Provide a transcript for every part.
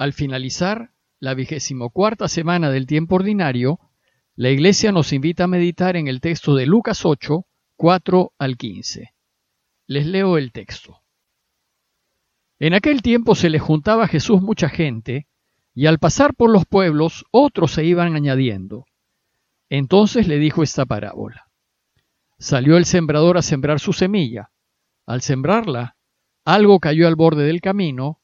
Al finalizar la vigésimo cuarta semana del tiempo ordinario, la Iglesia nos invita a meditar en el texto de Lucas 8, 4 al 15. Les leo el texto. En aquel tiempo se le juntaba a Jesús mucha gente, y al pasar por los pueblos otros se iban añadiendo. Entonces le dijo esta parábola. Salió el sembrador a sembrar su semilla. Al sembrarla, algo cayó al borde del camino,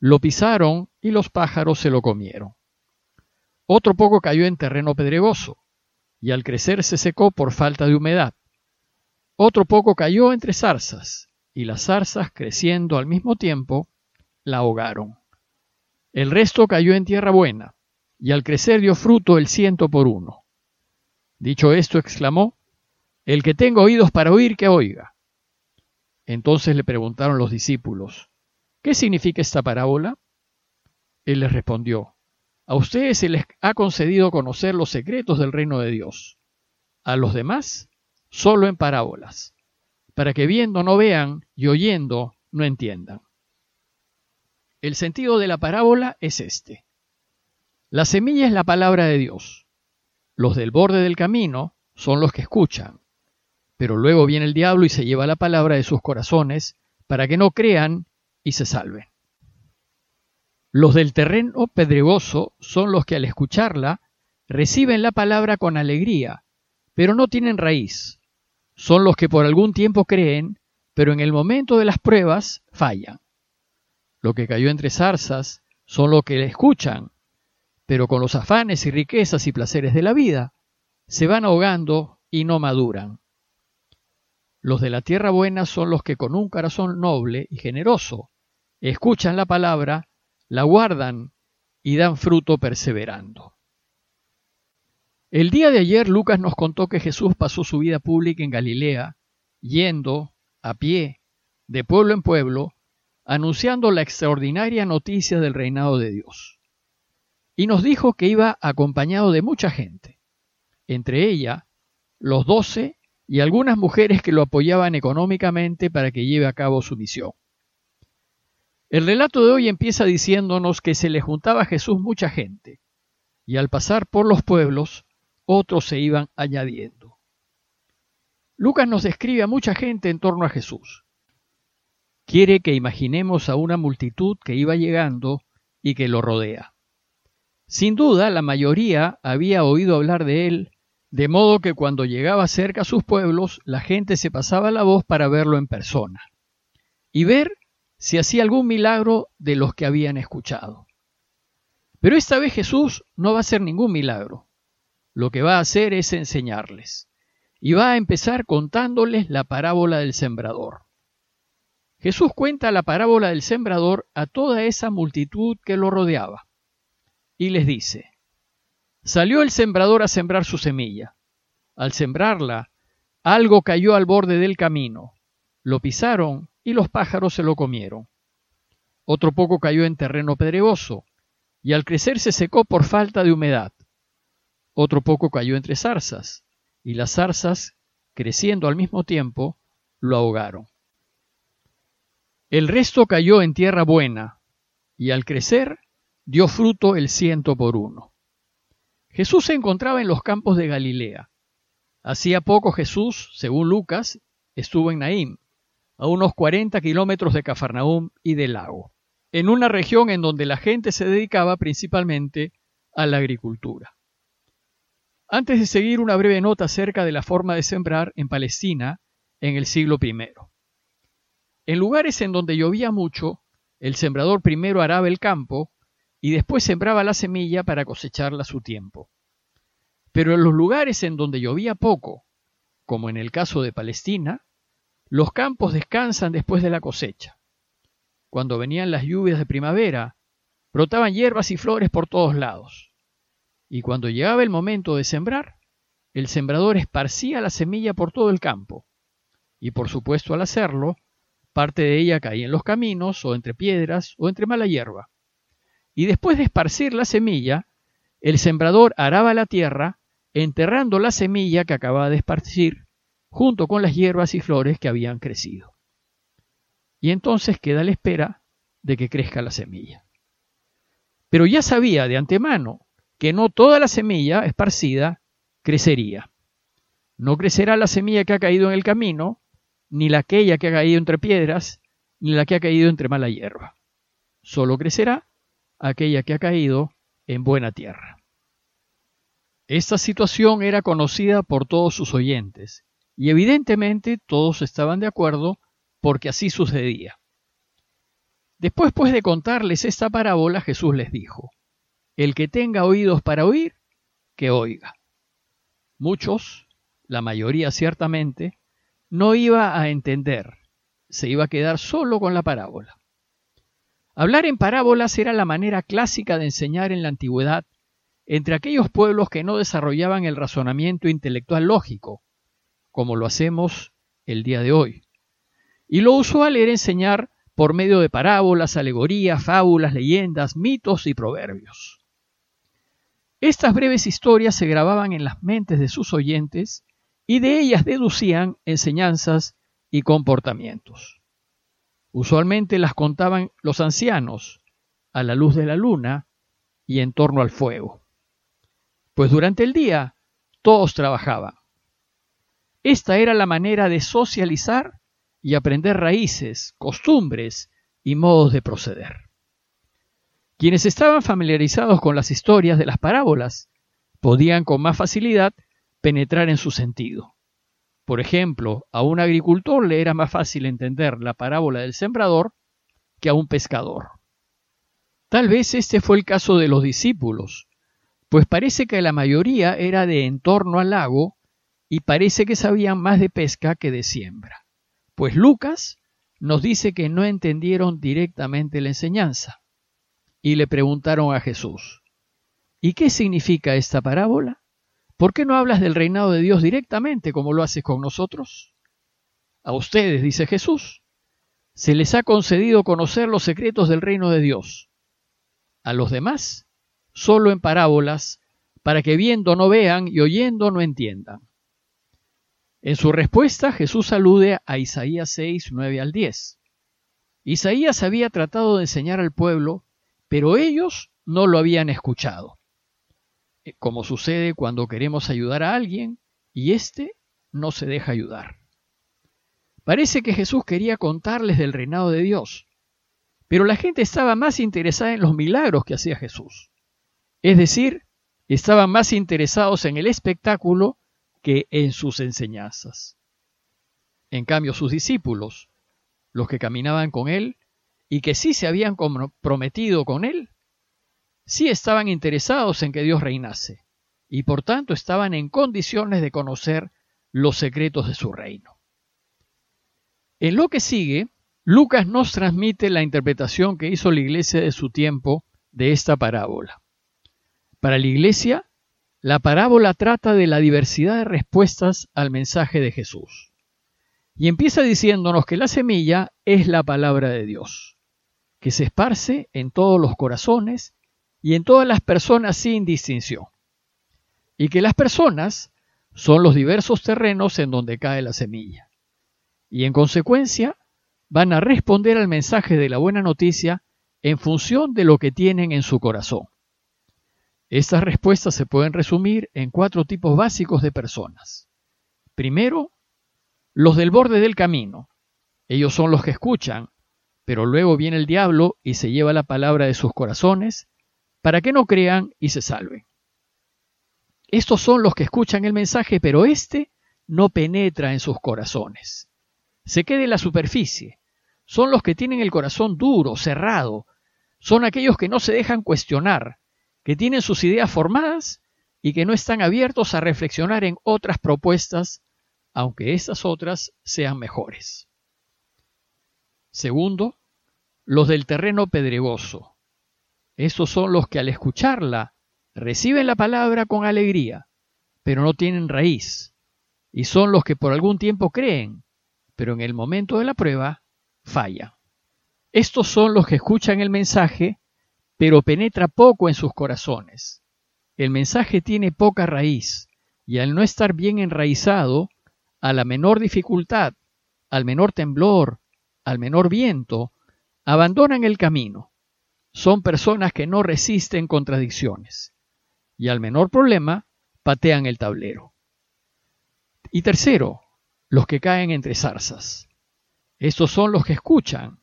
lo pisaron y los pájaros se lo comieron. Otro poco cayó en terreno pedregoso, y al crecer se secó por falta de humedad. Otro poco cayó entre zarzas, y las zarzas, creciendo al mismo tiempo, la ahogaron. El resto cayó en tierra buena, y al crecer dio fruto el ciento por uno. Dicho esto, exclamó, El que tenga oídos para oír, que oiga. Entonces le preguntaron los discípulos, ¿qué significa esta parábola? Él les respondió, a ustedes se les ha concedido conocer los secretos del reino de Dios, a los demás solo en parábolas, para que viendo no vean y oyendo no entiendan. El sentido de la parábola es este. La semilla es la palabra de Dios. Los del borde del camino son los que escuchan, pero luego viene el diablo y se lleva la palabra de sus corazones para que no crean y se salven. Los del terreno pedregoso son los que al escucharla reciben la palabra con alegría, pero no tienen raíz. Son los que por algún tiempo creen, pero en el momento de las pruebas fallan. Lo que cayó entre zarzas son los que escuchan, pero con los afanes y riquezas y placeres de la vida, se van ahogando y no maduran. Los de la tierra buena son los que con un corazón noble y generoso escuchan la palabra, la guardan y dan fruto perseverando. El día de ayer Lucas nos contó que Jesús pasó su vida pública en Galilea, yendo a pie, de pueblo en pueblo, anunciando la extraordinaria noticia del reinado de Dios. Y nos dijo que iba acompañado de mucha gente, entre ella los doce y algunas mujeres que lo apoyaban económicamente para que lleve a cabo su misión. El relato de hoy empieza diciéndonos que se le juntaba a Jesús mucha gente, y al pasar por los pueblos, otros se iban añadiendo. Lucas nos describe a mucha gente en torno a Jesús. Quiere que imaginemos a una multitud que iba llegando y que lo rodea. Sin duda, la mayoría había oído hablar de él, de modo que cuando llegaba cerca a sus pueblos, la gente se pasaba la voz para verlo en persona y ver si hacía algún milagro de los que habían escuchado. Pero esta vez Jesús no va a hacer ningún milagro. Lo que va a hacer es enseñarles. Y va a empezar contándoles la parábola del sembrador. Jesús cuenta la parábola del sembrador a toda esa multitud que lo rodeaba. Y les dice, salió el sembrador a sembrar su semilla. Al sembrarla, algo cayó al borde del camino. Lo pisaron y los pájaros se lo comieron. Otro poco cayó en terreno pedregoso, y al crecer se secó por falta de humedad. Otro poco cayó entre zarzas, y las zarzas, creciendo al mismo tiempo, lo ahogaron. El resto cayó en tierra buena, y al crecer dio fruto el ciento por uno. Jesús se encontraba en los campos de Galilea. Hacía poco Jesús, según Lucas, estuvo en Naím, a unos 40 kilómetros de Cafarnaúm y del lago, en una región en donde la gente se dedicaba principalmente a la agricultura. Antes de seguir una breve nota acerca de la forma de sembrar en Palestina en el siglo I. En lugares en donde llovía mucho, el sembrador primero araba el campo y después sembraba la semilla para cosecharla a su tiempo. Pero en los lugares en donde llovía poco, como en el caso de Palestina, los campos descansan después de la cosecha. Cuando venían las lluvias de primavera, brotaban hierbas y flores por todos lados. Y cuando llegaba el momento de sembrar, el sembrador esparcía la semilla por todo el campo. Y por supuesto al hacerlo, parte de ella caía en los caminos o entre piedras o entre mala hierba. Y después de esparcir la semilla, el sembrador araba la tierra, enterrando la semilla que acababa de esparcir junto con las hierbas y flores que habían crecido. Y entonces queda la espera de que crezca la semilla. Pero ya sabía de antemano que no toda la semilla esparcida crecería. No crecerá la semilla que ha caído en el camino, ni la aquella que ha caído entre piedras, ni la que ha caído entre mala hierba. Solo crecerá aquella que ha caído en buena tierra. Esta situación era conocida por todos sus oyentes, y evidentemente todos estaban de acuerdo porque así sucedía. Después pues de contarles esta parábola, Jesús les dijo, El que tenga oídos para oír, que oiga. Muchos, la mayoría ciertamente, no iba a entender, se iba a quedar solo con la parábola. Hablar en parábolas era la manera clásica de enseñar en la antigüedad entre aquellos pueblos que no desarrollaban el razonamiento intelectual lógico, como lo hacemos el día de hoy. Y lo usual era enseñar por medio de parábolas, alegorías, fábulas, leyendas, mitos y proverbios. Estas breves historias se grababan en las mentes de sus oyentes y de ellas deducían enseñanzas y comportamientos. Usualmente las contaban los ancianos a la luz de la luna y en torno al fuego. Pues durante el día todos trabajaban. Esta era la manera de socializar y aprender raíces, costumbres y modos de proceder. Quienes estaban familiarizados con las historias de las parábolas podían con más facilidad penetrar en su sentido. Por ejemplo, a un agricultor le era más fácil entender la parábola del sembrador que a un pescador. Tal vez este fue el caso de los discípulos, pues parece que la mayoría era de entorno al lago y parece que sabían más de pesca que de siembra. Pues Lucas nos dice que no entendieron directamente la enseñanza y le preguntaron a Jesús, ¿y qué significa esta parábola? ¿Por qué no hablas del reinado de Dios directamente como lo haces con nosotros? A ustedes, dice Jesús, se les ha concedido conocer los secretos del reino de Dios. A los demás, solo en parábolas, para que viendo no vean y oyendo no entiendan. En su respuesta, Jesús alude a Isaías 6, 9 al 10. Isaías había tratado de enseñar al pueblo, pero ellos no lo habían escuchado. Eh, como sucede cuando queremos ayudar a alguien y éste no se deja ayudar. Parece que Jesús quería contarles del reinado de Dios, pero la gente estaba más interesada en los milagros que hacía Jesús. Es decir, estaban más interesados en el espectáculo que en sus enseñanzas. En cambio, sus discípulos, los que caminaban con él y que sí se habían comprometido con él, sí estaban interesados en que Dios reinase y por tanto estaban en condiciones de conocer los secretos de su reino. En lo que sigue, Lucas nos transmite la interpretación que hizo la iglesia de su tiempo de esta parábola. Para la iglesia, la parábola trata de la diversidad de respuestas al mensaje de Jesús. Y empieza diciéndonos que la semilla es la palabra de Dios, que se esparce en todos los corazones y en todas las personas sin distinción. Y que las personas son los diversos terrenos en donde cae la semilla. Y en consecuencia van a responder al mensaje de la buena noticia en función de lo que tienen en su corazón. Estas respuestas se pueden resumir en cuatro tipos básicos de personas. Primero, los del borde del camino. Ellos son los que escuchan, pero luego viene el diablo y se lleva la palabra de sus corazones para que no crean y se salven. Estos son los que escuchan el mensaje, pero éste no penetra en sus corazones. Se queda en la superficie. Son los que tienen el corazón duro, cerrado. Son aquellos que no se dejan cuestionar, que tienen sus ideas formadas y que no están abiertos a reflexionar en otras propuestas, aunque esas otras sean mejores. Segundo, los del terreno pedregoso. Esos son los que al escucharla reciben la palabra con alegría, pero no tienen raíz, y son los que por algún tiempo creen, pero en el momento de la prueba fallan. Estos son los que escuchan el mensaje pero penetra poco en sus corazones. El mensaje tiene poca raíz, y al no estar bien enraizado, a la menor dificultad, al menor temblor, al menor viento, abandonan el camino, son personas que no resisten contradicciones y al menor problema patean el tablero. Y tercero, los que caen entre zarzas. Estos son los que escuchan,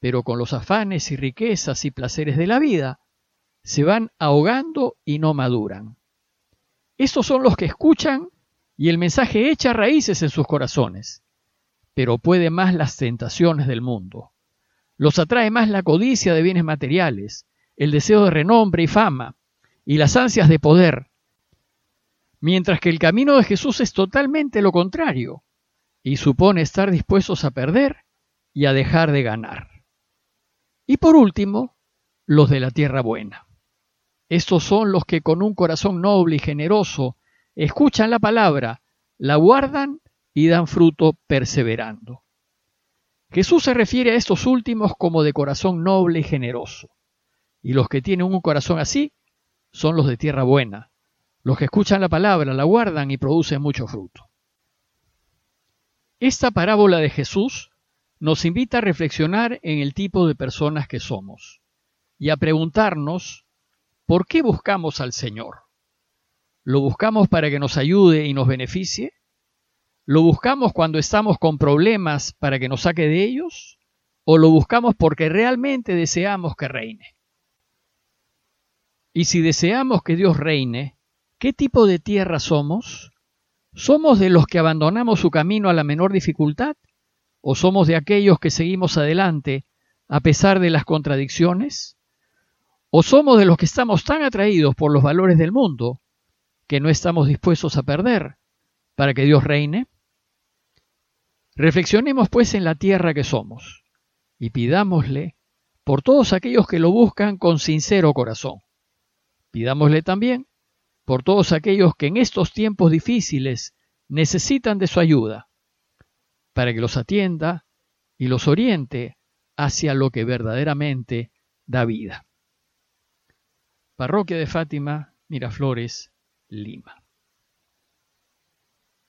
pero con los afanes y riquezas y placeres de la vida, se van ahogando y no maduran. Estos son los que escuchan y el mensaje echa raíces en sus corazones, pero puede más las tentaciones del mundo. Los atrae más la codicia de bienes materiales, el deseo de renombre y fama, y las ansias de poder, mientras que el camino de Jesús es totalmente lo contrario, y supone estar dispuestos a perder y a dejar de ganar. Y por último, los de la tierra buena. Estos son los que con un corazón noble y generoso escuchan la palabra, la guardan y dan fruto perseverando. Jesús se refiere a estos últimos como de corazón noble y generoso. Y los que tienen un corazón así son los de tierra buena, los que escuchan la palabra, la guardan y producen mucho fruto. Esta parábola de Jesús nos invita a reflexionar en el tipo de personas que somos y a preguntarnos ¿por qué buscamos al Señor? ¿Lo buscamos para que nos ayude y nos beneficie? ¿Lo buscamos cuando estamos con problemas para que nos saque de ellos? ¿O lo buscamos porque realmente deseamos que reine? Y si deseamos que Dios reine, ¿qué tipo de tierra somos? ¿Somos de los que abandonamos su camino a la menor dificultad? ¿O somos de aquellos que seguimos adelante a pesar de las contradicciones? ¿O somos de los que estamos tan atraídos por los valores del mundo que no estamos dispuestos a perder para que Dios reine? Reflexionemos pues en la tierra que somos y pidámosle por todos aquellos que lo buscan con sincero corazón. Pidámosle también por todos aquellos que en estos tiempos difíciles necesitan de su ayuda para que los atienda y los oriente hacia lo que verdaderamente da vida. Parroquia de Fátima, Miraflores, Lima.